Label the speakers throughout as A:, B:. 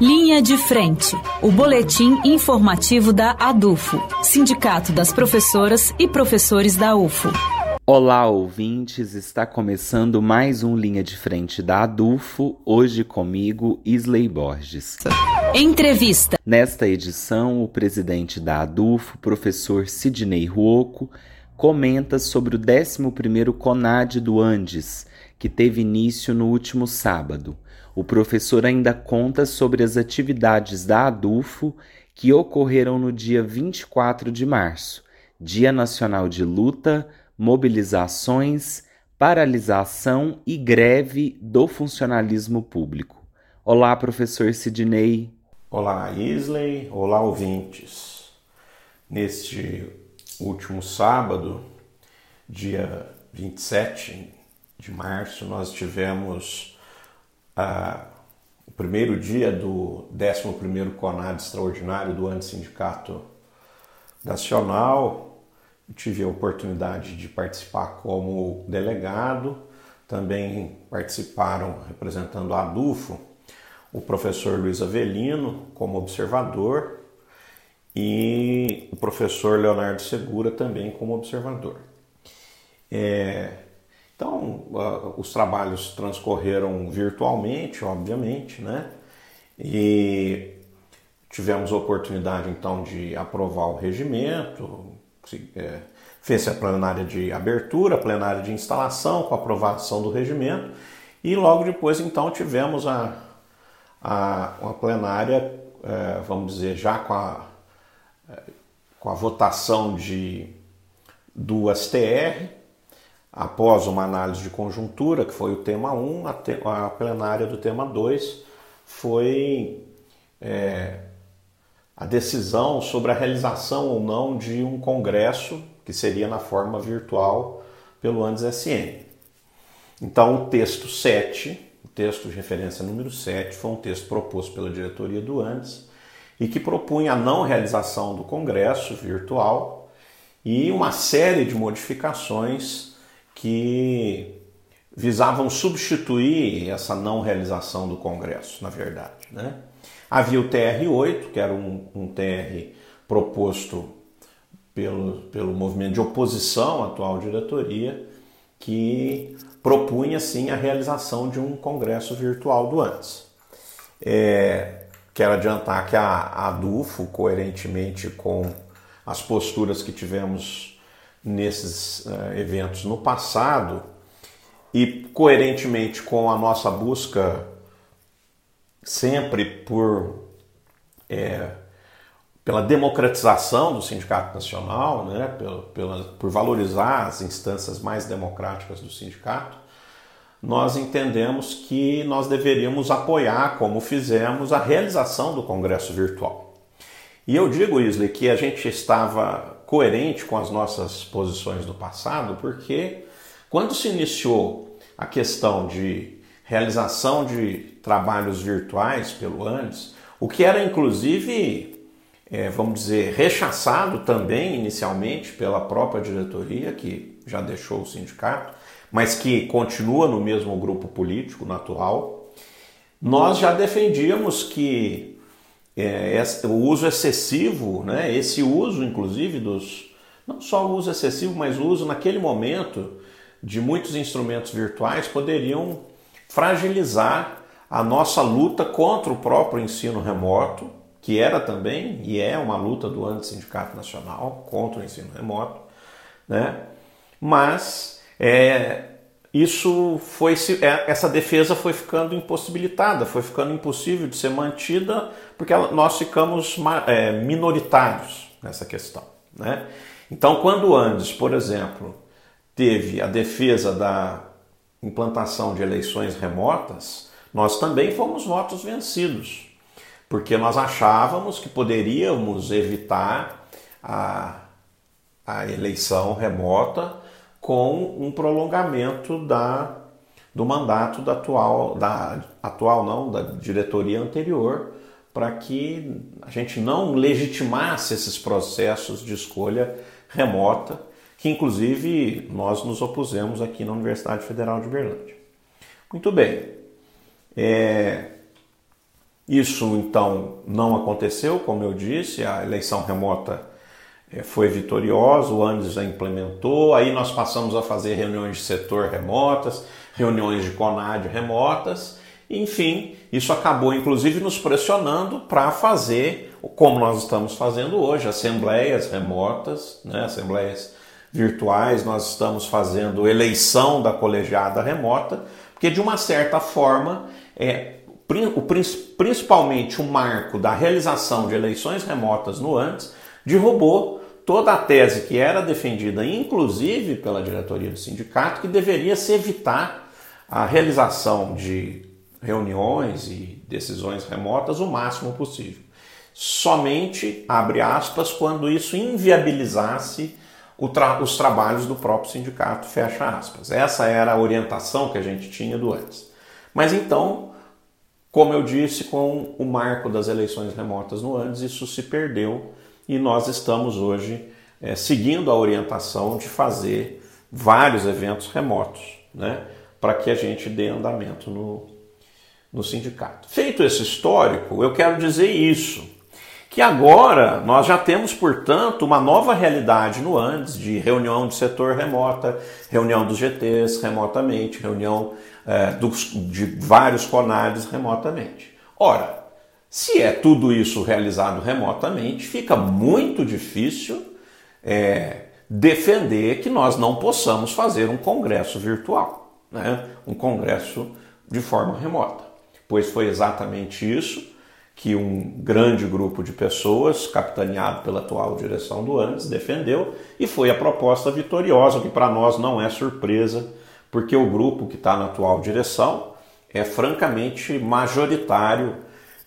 A: Linha de Frente, o boletim informativo da ADUFO, Sindicato das Professoras e Professores da UFO.
B: Olá, ouvintes! Está começando mais um Linha de Frente da ADUFO, hoje comigo, Isley Borges.
A: Entrevista.
B: Nesta edição, o presidente da ADUFO, professor Sidney Ruoco, comenta sobre o 11º CONAD do Andes, que teve início no último sábado. O professor ainda conta sobre as atividades da ADUFO que ocorreram no dia 24 de março, Dia Nacional de Luta, Mobilizações, Paralisação e Greve do Funcionalismo Público. Olá, professor Sidney.
C: Olá, Isley. Olá, ouvintes. Neste último sábado, dia 27 de março, nós tivemos ah, o primeiro dia do 11º CONAD extraordinário do Antissindicato Nacional. Eu tive a oportunidade de participar como delegado, também participaram representando a ADUFO o professor Luiz Avelino como observador e o professor Leonardo Segura também como observador. É, então, os trabalhos transcorreram virtualmente, obviamente, né? E tivemos a oportunidade então de aprovar o regimento, é, fez a plenária de abertura, a plenária de instalação com a aprovação do regimento e logo depois então tivemos a, a uma plenária, é, vamos dizer, já com a, com a votação de, do STR, Após uma análise de conjuntura, que foi o tema 1, a, te, a plenária do tema 2 foi é, a decisão sobre a realização ou não de um congresso, que seria na forma virtual, pelo ANDES-SM. Então, o texto 7, o texto de referência número 7, foi um texto proposto pela diretoria do ANDES e que propunha a não realização do congresso virtual e uma série de modificações que visavam substituir essa não realização do Congresso, na verdade. Né? Havia o TR-8, que era um, um TR proposto pelo, pelo movimento de oposição à atual diretoria, que propunha sim a realização de um congresso virtual do antes. É, quero adiantar que a, a ADUFO, coerentemente com as posturas que tivemos nesses uh, eventos no passado e coerentemente com a nossa busca sempre por é, pela democratização do sindicato nacional, né, pela, pela, por valorizar as instâncias mais democráticas do sindicato, nós entendemos que nós deveríamos apoiar, como fizemos, a realização do Congresso Virtual. E eu digo, Isley, que a gente estava coerente com as nossas posições do passado, porque quando se iniciou a questão de realização de trabalhos virtuais pelo ANDES, o que era inclusive, é, vamos dizer, rechaçado também inicialmente pela própria diretoria, que já deixou o sindicato, mas que continua no mesmo grupo político natural, nós já defendíamos que é, o uso excessivo, né, esse uso inclusive dos, não só o uso excessivo, mas o uso naquele momento de muitos instrumentos virtuais poderiam fragilizar a nossa luta contra o próprio ensino remoto, que era também e é uma luta do Antissindicato Nacional contra o ensino remoto, né? mas é, isso foi é, essa defesa foi ficando impossibilitada, foi ficando impossível de ser mantida porque nós ficamos é, minoritários nessa questão. Né? Então, quando Andes, por exemplo, teve a defesa da implantação de eleições remotas, nós também fomos votos vencidos, porque nós achávamos que poderíamos evitar a, a eleição remota com um prolongamento da, do mandato da atual, da atual não, da diretoria anterior, para que a gente não legitimasse esses processos de escolha remota, que inclusive nós nos opusemos aqui na Universidade Federal de Berlândia. Muito bem. É... Isso então não aconteceu, como eu disse, a eleição remota foi vitoriosa, o Andes a implementou, aí nós passamos a fazer reuniões de setor remotas, reuniões de CONAD remotas, enfim, isso acabou inclusive nos pressionando para fazer, como nós estamos fazendo hoje, assembleias remotas, né, assembleias virtuais, nós estamos fazendo eleição da colegiada remota, porque de uma certa forma é, o, principalmente o marco da realização de eleições remotas no antes, derrubou toda a tese que era defendida, inclusive pela diretoria do sindicato, que deveria se evitar a realização de reuniões e decisões remotas o máximo possível. Somente, abre aspas, quando isso inviabilizasse tra os trabalhos do próprio sindicato, fecha aspas. Essa era a orientação que a gente tinha do antes. Mas então, como eu disse, com o marco das eleições remotas no Andes, isso se perdeu e nós estamos hoje é, seguindo a orientação de fazer vários eventos remotos, né, para que a gente dê andamento no, no sindicato. Feito esse histórico, eu quero dizer isso, que agora nós já temos, portanto, uma nova realidade no Andes de reunião de setor remota, reunião dos GTs remotamente, reunião é, dos, de vários CONADs remotamente. Ora, se é tudo isso realizado remotamente, fica muito difícil é, defender que nós não possamos fazer um congresso virtual, né? um congresso de forma remota, pois foi exatamente isso que um grande grupo de pessoas, capitaneado pela atual direção do ANDES, defendeu e foi a proposta vitoriosa, que para nós não é surpresa porque o grupo que está na atual direção é francamente majoritário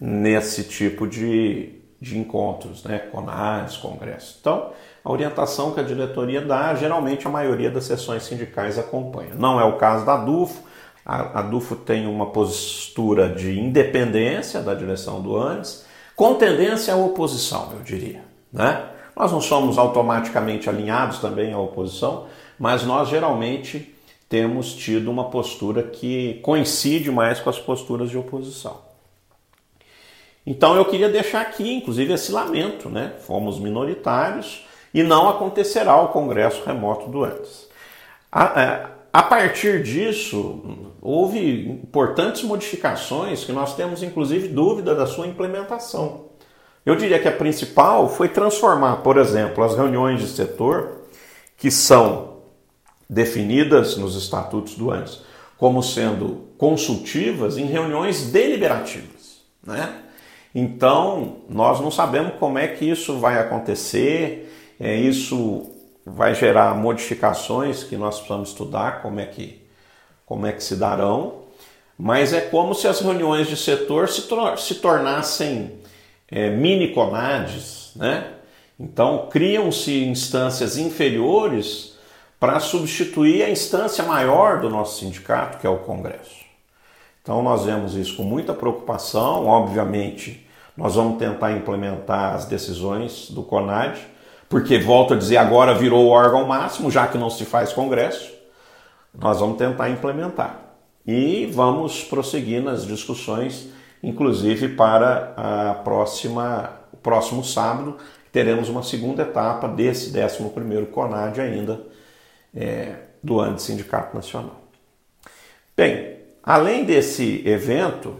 C: nesse tipo de, de encontros, né? CONAS, congressos. Então, a orientação que a diretoria dá, geralmente a maioria das sessões sindicais acompanha. Não é o caso da DUFO, a, a DUFO tem uma postura de independência da direção do ANES, com tendência à oposição, eu diria. Né? Nós não somos automaticamente alinhados também à oposição, mas nós geralmente temos tido uma postura que coincide mais com as posturas de oposição. Então eu queria deixar aqui, inclusive, esse lamento, né? Fomos minoritários e não acontecerá o Congresso remoto do antes. A, é, a partir disso, houve importantes modificações que nós temos, inclusive, dúvida da sua implementação. Eu diria que a principal foi transformar, por exemplo, as reuniões de setor, que são definidas nos estatutos do ANES como sendo consultivas em reuniões deliberativas. Né? Então, nós não sabemos como é que isso vai acontecer, é, isso vai gerar modificações que nós precisamos estudar, como é que, como é que se darão, mas é como se as reuniões de setor se, tor se tornassem é, mini conades, né? Então, criam-se instâncias inferiores para substituir a instância maior do nosso sindicato, que é o Congresso. Então nós vemos isso com muita preocupação, obviamente nós vamos tentar implementar as decisões do CONAD, porque volto a dizer, agora virou o órgão máximo, já que não se faz congresso, nós vamos tentar implementar. E vamos prosseguir nas discussões, inclusive para a próxima, o próximo sábado, teremos uma segunda etapa desse 11º CONAD ainda, é, do Antissindicato Nacional. Bem, além desse evento,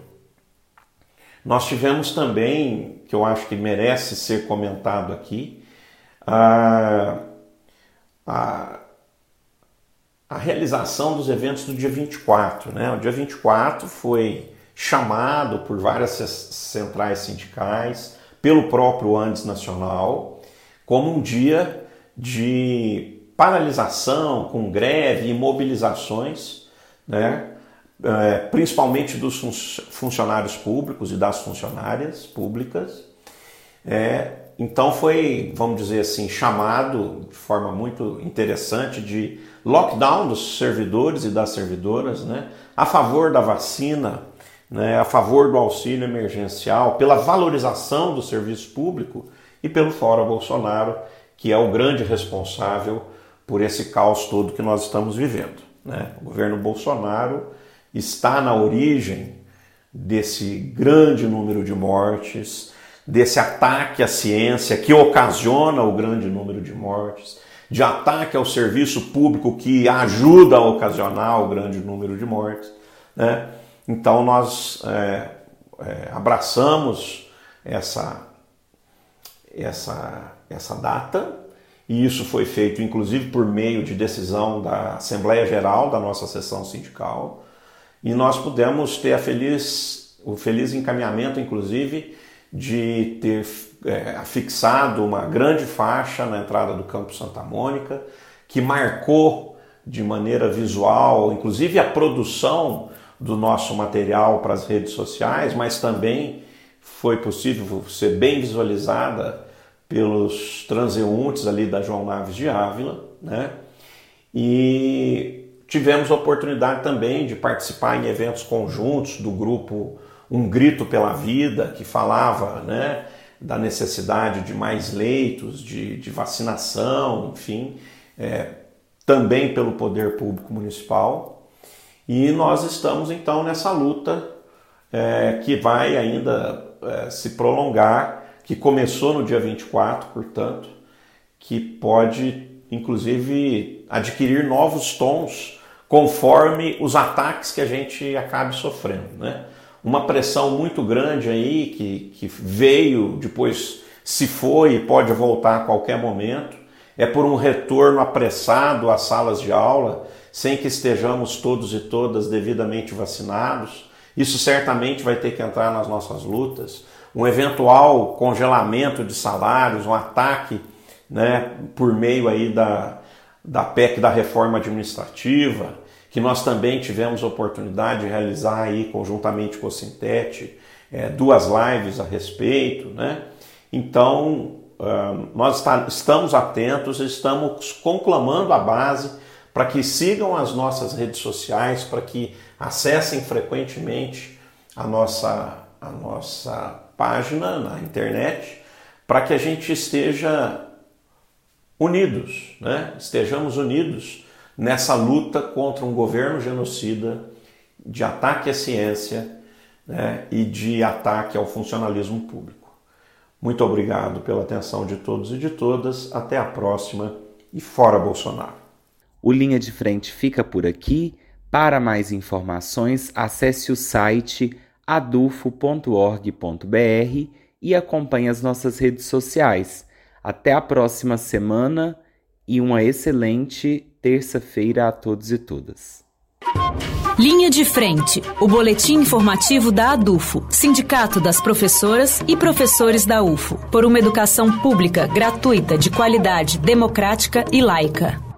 C: nós tivemos também, que eu acho que merece ser comentado aqui, a, a, a realização dos eventos do dia 24. Né? O dia 24 foi chamado por várias centrais sindicais, pelo próprio Andes Nacional, como um dia de paralisação, com greve e mobilizações, né? É, principalmente dos fun funcionários públicos e das funcionárias públicas. É, então foi, vamos dizer assim, chamado de forma muito interessante de lockdown dos servidores e das servidoras, né? a favor da vacina, né? a favor do auxílio emergencial, pela valorização do serviço público e pelo Fora Bolsonaro, que é o grande responsável por esse caos todo que nós estamos vivendo. Né? O governo Bolsonaro está na origem desse grande número de mortes, desse ataque à ciência que ocasiona o grande número de mortes, de ataque ao serviço público que ajuda a ocasionar o grande número de mortes. Né? Então nós é, é, abraçamos essa, essa, essa data e isso foi feito inclusive por meio de decisão da Assembleia Geral da nossa sessão sindical e nós pudemos ter feliz, o feliz encaminhamento, inclusive, de ter é, fixado uma grande faixa na entrada do Campo Santa Mônica, que marcou de maneira visual, inclusive a produção do nosso material para as redes sociais, mas também foi possível ser bem visualizada pelos transeuntes ali da João Naves de Ávila, né? E tivemos a oportunidade também de participar em eventos conjuntos do grupo Um Grito pela Vida, que falava, né, da necessidade de mais leitos, de, de vacinação, enfim, é, também pelo poder público municipal. E nós estamos então nessa luta é, que vai ainda é, se prolongar, que começou no dia 24, portanto, que pode inclusive adquirir novos tons conforme os ataques que a gente acabe sofrendo. Né? Uma pressão muito grande aí que, que veio, depois se foi e pode voltar a qualquer momento, é por um retorno apressado às salas de aula, sem que estejamos todos e todas devidamente vacinados. Isso certamente vai ter que entrar nas nossas lutas. Um eventual congelamento de salários, um ataque né, por meio aí da, da PEC da reforma administrativa, que nós também tivemos a oportunidade de realizar aí conjuntamente com o Sintete, é, duas lives a respeito, né? Então, uh, nós está, estamos atentos, estamos conclamando a base para que sigam as nossas redes sociais, para que acessem frequentemente a nossa, a nossa página na internet, para que a gente esteja unidos, né? estejamos unidos nessa luta contra um governo genocida, de ataque à ciência né? e de ataque ao funcionalismo público. Muito obrigado pela atenção de todos e de todas. Até a próxima e fora Bolsonaro.
B: O Linha de Frente fica por aqui. Para mais informações, acesse o site adufo.org.br e acompanhe as nossas redes sociais. Até a próxima semana e uma excelente terça-feira a todos e todas.
A: Linha de Frente, o boletim informativo da ADUFO, Sindicato das Professoras e Professores da UFO, por uma educação pública, gratuita, de qualidade, democrática e laica.